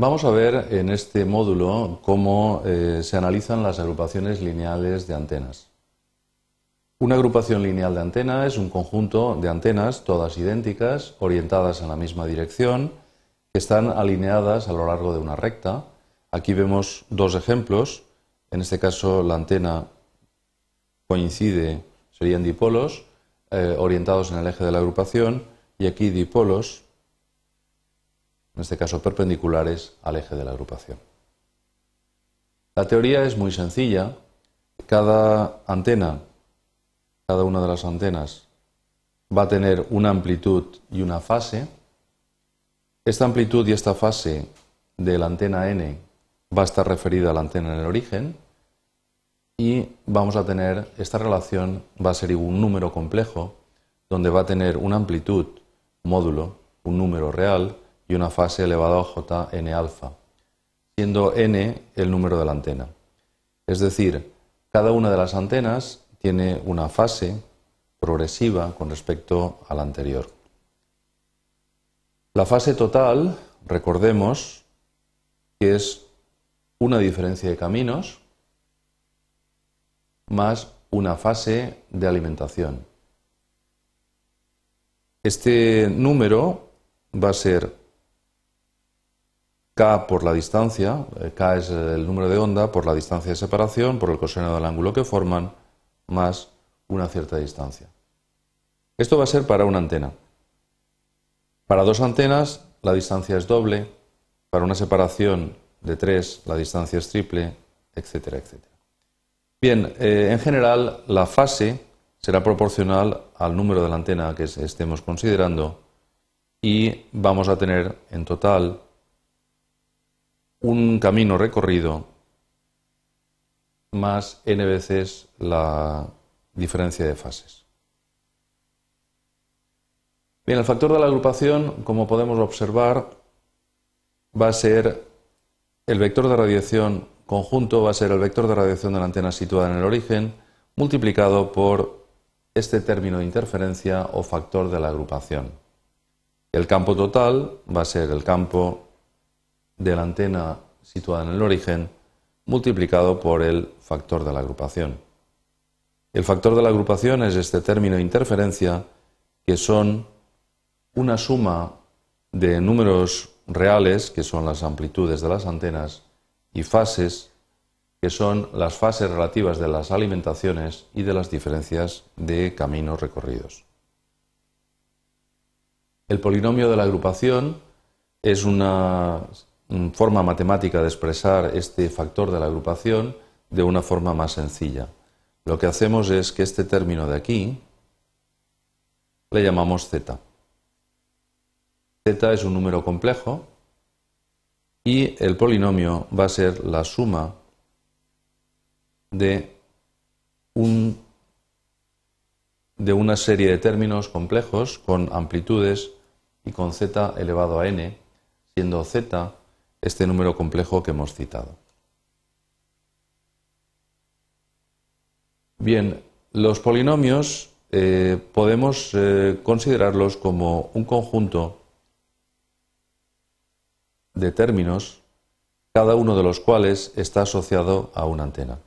Vamos a ver en este módulo cómo eh, se analizan las agrupaciones lineales de antenas. Una agrupación lineal de antena es un conjunto de antenas, todas idénticas, orientadas en la misma dirección, que están alineadas a lo largo de una recta. Aquí vemos dos ejemplos. En este caso, la antena coincide, serían dipolos, eh, orientados en el eje de la agrupación, y aquí dipolos en este caso perpendiculares al eje de la agrupación. La teoría es muy sencilla. Cada antena, cada una de las antenas, va a tener una amplitud y una fase. Esta amplitud y esta fase de la antena N va a estar referida a la antena en el origen y vamos a tener esta relación va a ser un número complejo donde va a tener una amplitud módulo, un número real y una fase elevada a jn alfa, siendo n el número de la antena. Es decir, cada una de las antenas tiene una fase progresiva con respecto a la anterior. La fase total, recordemos que es una diferencia de caminos más una fase de alimentación. Este número va a ser K por la distancia, eh, K es el número de onda por la distancia de separación, por el coseno del ángulo que forman, más una cierta distancia. Esto va a ser para una antena. Para dos antenas la distancia es doble, para una separación de tres la distancia es triple, etcétera, etcétera. Bien, eh, en general la fase será proporcional al número de la antena que estemos considerando y vamos a tener en total un camino recorrido más n veces la diferencia de fases. Bien, el factor de la agrupación, como podemos observar, va a ser el vector de radiación conjunto, va a ser el vector de radiación de la antena situada en el origen, multiplicado por este término de interferencia o factor de la agrupación. El campo total va a ser el campo de la antena situada en el origen multiplicado por el factor de la agrupación. El factor de la agrupación es este término interferencia que son una suma de números reales, que son las amplitudes de las antenas, y fases, que son las fases relativas de las alimentaciones y de las diferencias de caminos recorridos. El polinomio de la agrupación es una forma matemática de expresar este factor de la agrupación de una forma más sencilla. Lo que hacemos es que este término de aquí le llamamos z. z es un número complejo y el polinomio va a ser la suma de, un, de una serie de términos complejos con amplitudes y con z elevado a n, siendo z este número complejo que hemos citado. Bien, los polinomios eh, podemos eh, considerarlos como un conjunto de términos, cada uno de los cuales está asociado a una antena.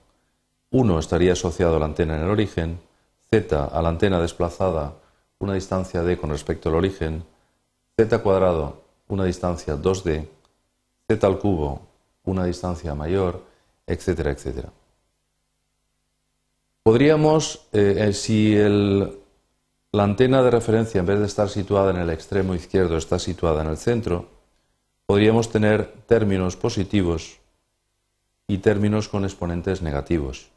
Uno estaría asociado a la antena en el origen, z a la antena desplazada una distancia d con respecto al origen, z cuadrado una distancia 2d, z al cubo una distancia mayor, etcétera, etcétera. Podríamos, eh, eh, si la antena de referencia en vez de estar situada en el extremo izquierdo está situada en el centro, podríamos tener términos positivos y términos con exponentes negativos.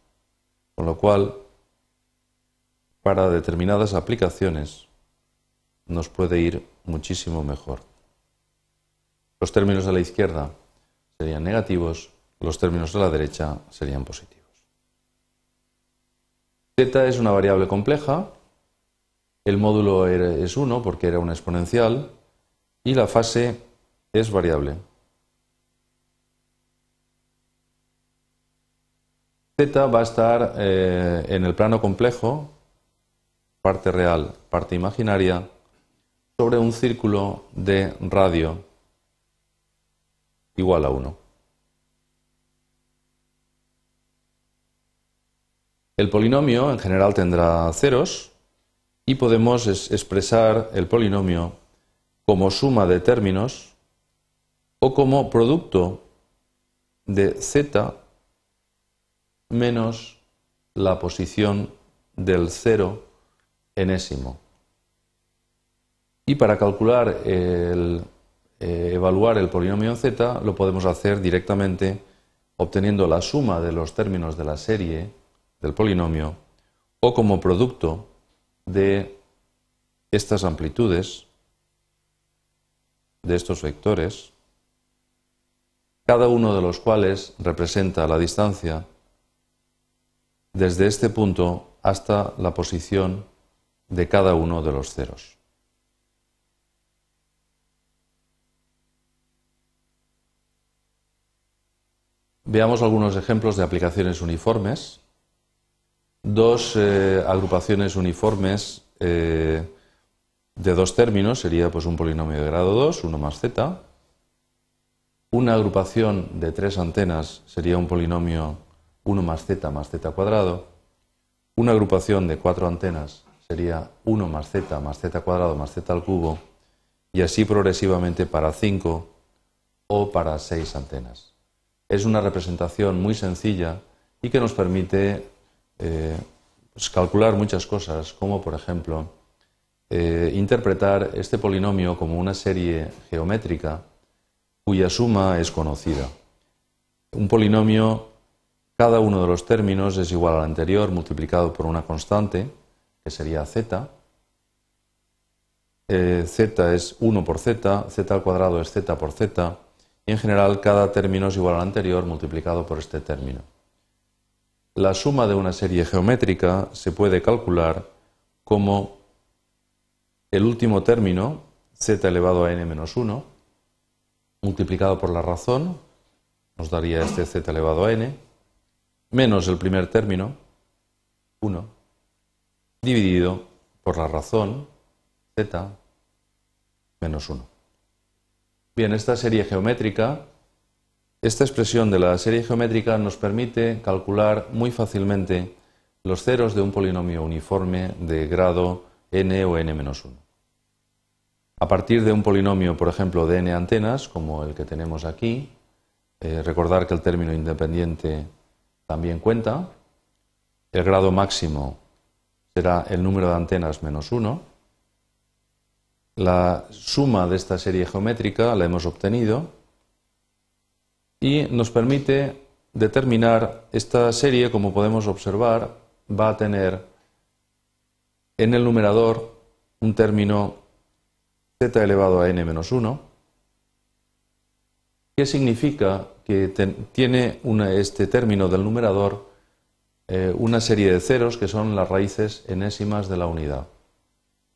Con lo cual, para determinadas aplicaciones nos puede ir muchísimo mejor. Los términos de la izquierda serían negativos, los términos de la derecha serían positivos. Z es una variable compleja, el módulo es 1 porque era una exponencial y la fase es variable. Z va a estar eh, en el plano complejo, parte real, parte imaginaria, sobre un círculo de radio igual a 1. El polinomio en general tendrá ceros y podemos expresar el polinomio como suma de términos o como producto de z menos la posición del cero enésimo. Y para calcular el, eh, evaluar el polinomio z lo podemos hacer directamente obteniendo la suma de los términos de la serie del polinomio o como producto de estas amplitudes, de estos vectores, cada uno de los cuales representa la distancia desde este punto hasta la posición de cada uno de los ceros. Veamos algunos ejemplos de aplicaciones uniformes. Dos eh, agrupaciones uniformes eh, de dos términos sería pues, un polinomio de grado 2, 1 más z. Una agrupación de tres antenas sería un polinomio 1 más z más z cuadrado. Una agrupación de cuatro antenas sería 1 más z más z cuadrado más z al cubo. Y así progresivamente para 5 o para 6 antenas es una representación muy sencilla y que nos permite eh, pues, calcular muchas cosas, como por ejemplo eh, interpretar este polinomio como una serie geométrica cuya suma es conocida. Un polinomio, cada uno de los términos es igual al anterior multiplicado por una constante, que sería z. Eh, z es 1 por z, z al cuadrado es z por z, y en general cada término es igual al anterior multiplicado por este término. La suma de una serie geométrica se puede calcular como el último término, z elevado a n menos 1, multiplicado por la razón, nos daría este z elevado a n, menos el primer término, 1, dividido por la razón, z menos 1. Bien, esta serie geométrica, esta expresión de la serie geométrica nos permite calcular muy fácilmente los ceros de un polinomio uniforme de grado n o n-1. A partir de un polinomio, por ejemplo, de n antenas, como el que tenemos aquí, eh, recordar que el término independiente también cuenta, el grado máximo será el número de antenas menos 1, la suma de esta serie geométrica la hemos obtenido y nos permite determinar esta serie, como podemos observar, va a tener en el numerador un término z elevado a n menos 1, que significa que tiene este término del numerador eh, una serie de ceros que son las raíces enésimas de la unidad.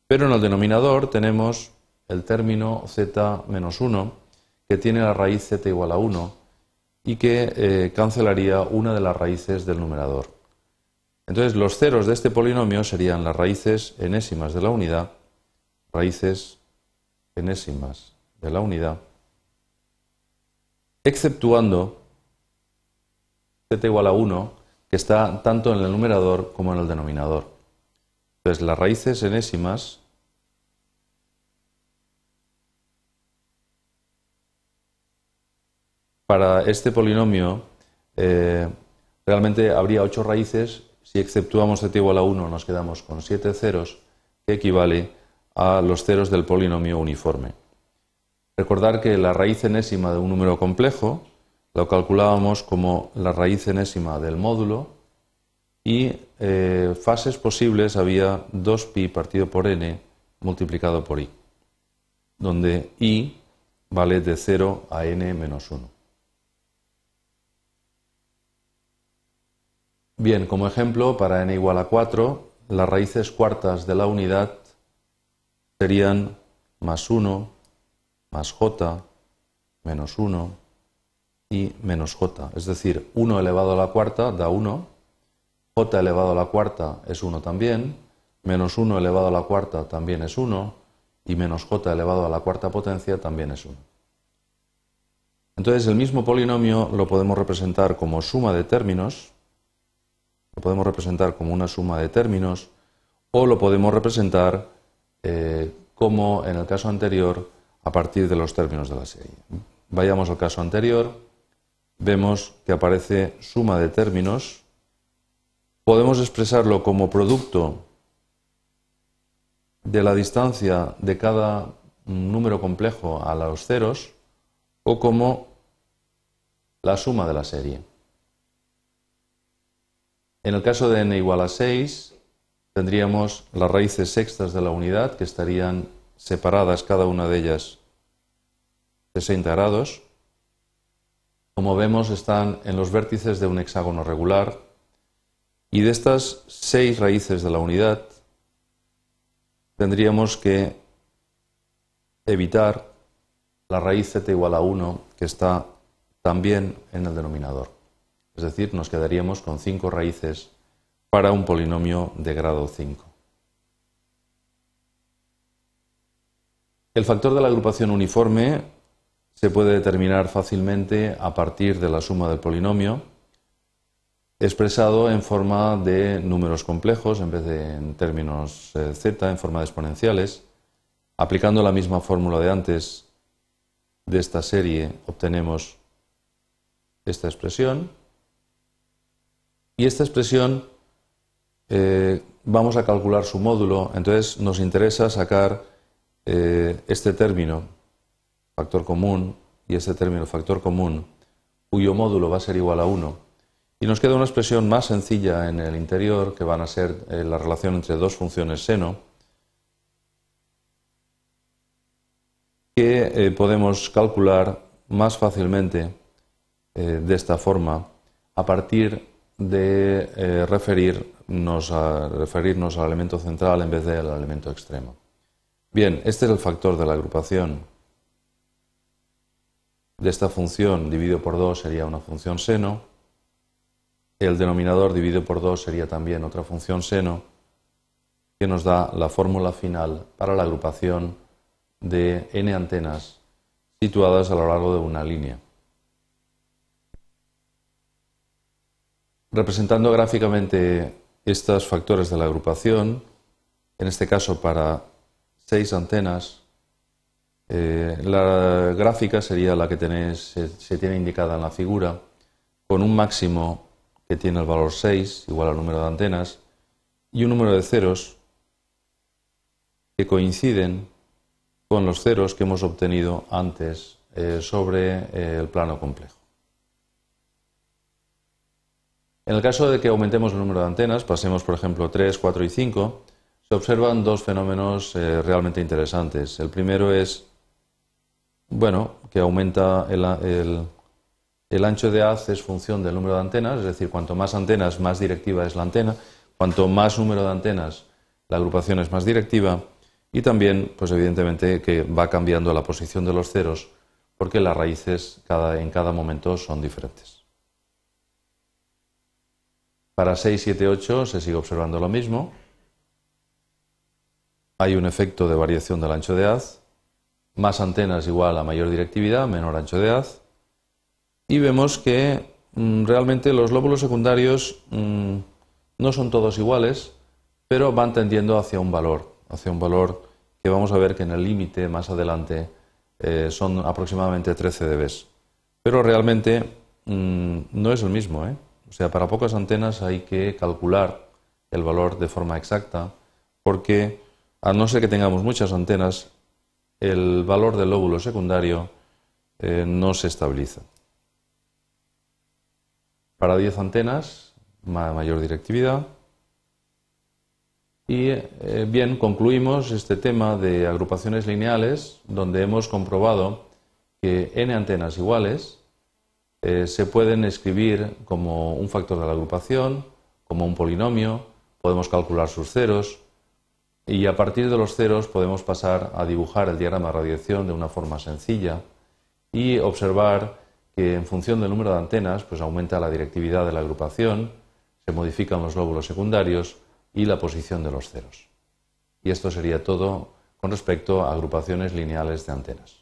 Pero en el denominador tenemos el término z menos 1, que tiene la raíz z igual a 1 y que eh, cancelaría una de las raíces del numerador. Entonces los ceros de este polinomio serían las raíces enésimas de la unidad, raíces enésimas de la unidad, exceptuando z igual a 1, que está tanto en el numerador como en el denominador. Entonces, las raíces enésimas para este polinomio eh, realmente habría ocho raíces. Si exceptuamos z igual a 1 nos quedamos con siete ceros, que equivale a los ceros del polinomio uniforme. Recordar que la raíz enésima de un número complejo lo calculábamos como la raíz enésima del módulo y eh, fases posibles había 2pi partido por n multiplicado por i, donde i vale de 0 a n menos 1. Bien, como ejemplo, para n igual a 4, las raíces cuartas de la unidad serían más 1, más j, menos 1 y menos j. Es decir, 1 elevado a la cuarta da 1 j elevado a la cuarta es 1 también, menos 1 elevado a la cuarta también es 1, y menos j elevado a la cuarta potencia también es 1. Entonces el mismo polinomio lo podemos representar como suma de términos, lo podemos representar como una suma de términos o lo podemos representar eh, como en el caso anterior a partir de los términos de la serie. Vayamos al caso anterior, vemos que aparece suma de términos, podemos expresarlo como producto de la distancia de cada número complejo a los ceros o como la suma de la serie. En el caso de n igual a 6, tendríamos las raíces sextas de la unidad que estarían separadas cada una de ellas 60 grados. Como vemos, están en los vértices de un hexágono regular y de estas seis raíces de la unidad tendríamos que evitar la raíz z igual a 1 que está también en el denominador. Es decir, nos quedaríamos con cinco raíces para un polinomio de grado 5. El factor de la agrupación uniforme se puede determinar fácilmente a partir de la suma del polinomio, expresado en forma de números complejos en vez de en términos eh, z, en forma de exponenciales. Aplicando la misma fórmula de antes de esta serie obtenemos esta expresión. Y esta expresión eh, vamos a calcular su módulo, entonces nos interesa sacar eh, este término, factor común, y este término, factor común, cuyo módulo va a ser igual a 1. Y nos queda una expresión más sencilla en el interior, que van a ser eh, la relación entre dos funciones seno, que podemos calcular más fácilmente de esta forma a partir de referirnos, a, referirnos al elemento central en vez del elemento extremo. Bien, este es el factor de la agrupación de esta función dividido por 2 sería una función seno. El denominador dividido por 2 sería también otra función seno que nos da la fórmula final para la agrupación de n antenas situadas a lo largo de una línea. Representando gráficamente estos factores de la agrupación, en este caso para seis antenas. Eh, la gráfica sería la que tenéis, se, tiene indicada en la figura, con un máximo que tiene el valor 6, igual al número de antenas, y un número de ceros que coinciden con los ceros que hemos obtenido antes eh, sobre eh, el plano complejo. En el caso de que aumentemos el número de antenas, pasemos por ejemplo 3, 4 y 5, se observan dos fenómenos eh, realmente interesantes. El primero es, bueno, que aumenta el, el, ancho de haz es función del número de antenas, es decir, cuanto más antenas, más directiva es la antena, cuanto más número de antenas, la agrupación es más directiva y también, pues evidentemente, que va cambiando la posición de los ceros porque las raíces en cada momento son diferentes. Para 6, 7, 8 se sigue observando lo mismo. Hay un efecto de variación del ancho de haz, más antenas igual a mayor directividad, menor ancho de haz, y vemos que mm, realmente los lóbulos secundarios mm, no son todos iguales, pero van tendiendo hacia un valor, hacia un valor que vamos a ver que en el límite más adelante eh, son aproximadamente 13 dB. Pero realmente mm, no es el mismo. ¿eh? O sea, para pocas antenas hay que calcular el valor de forma exacta porque a no ser que tengamos muchas antenas, el valor del lóbulo secundario eh, no se estabiliza. Para 10 antenas, mayor directividad. Y eh, bien, concluimos este tema de agrupaciones lineales, donde hemos comprobado que n antenas iguales eh, se pueden escribir como un factor de la agrupación, como un polinomio, podemos calcular sus ceros, y a partir de los ceros podemos pasar a dibujar el diagrama de radiación de una forma sencilla y observar que en función del número de antenas pues aumenta la directividad de la agrupación, se modifican los lóbulos secundarios y la posición de los ceros. Y esto sería todo con respecto a agrupaciones lineales de antenas.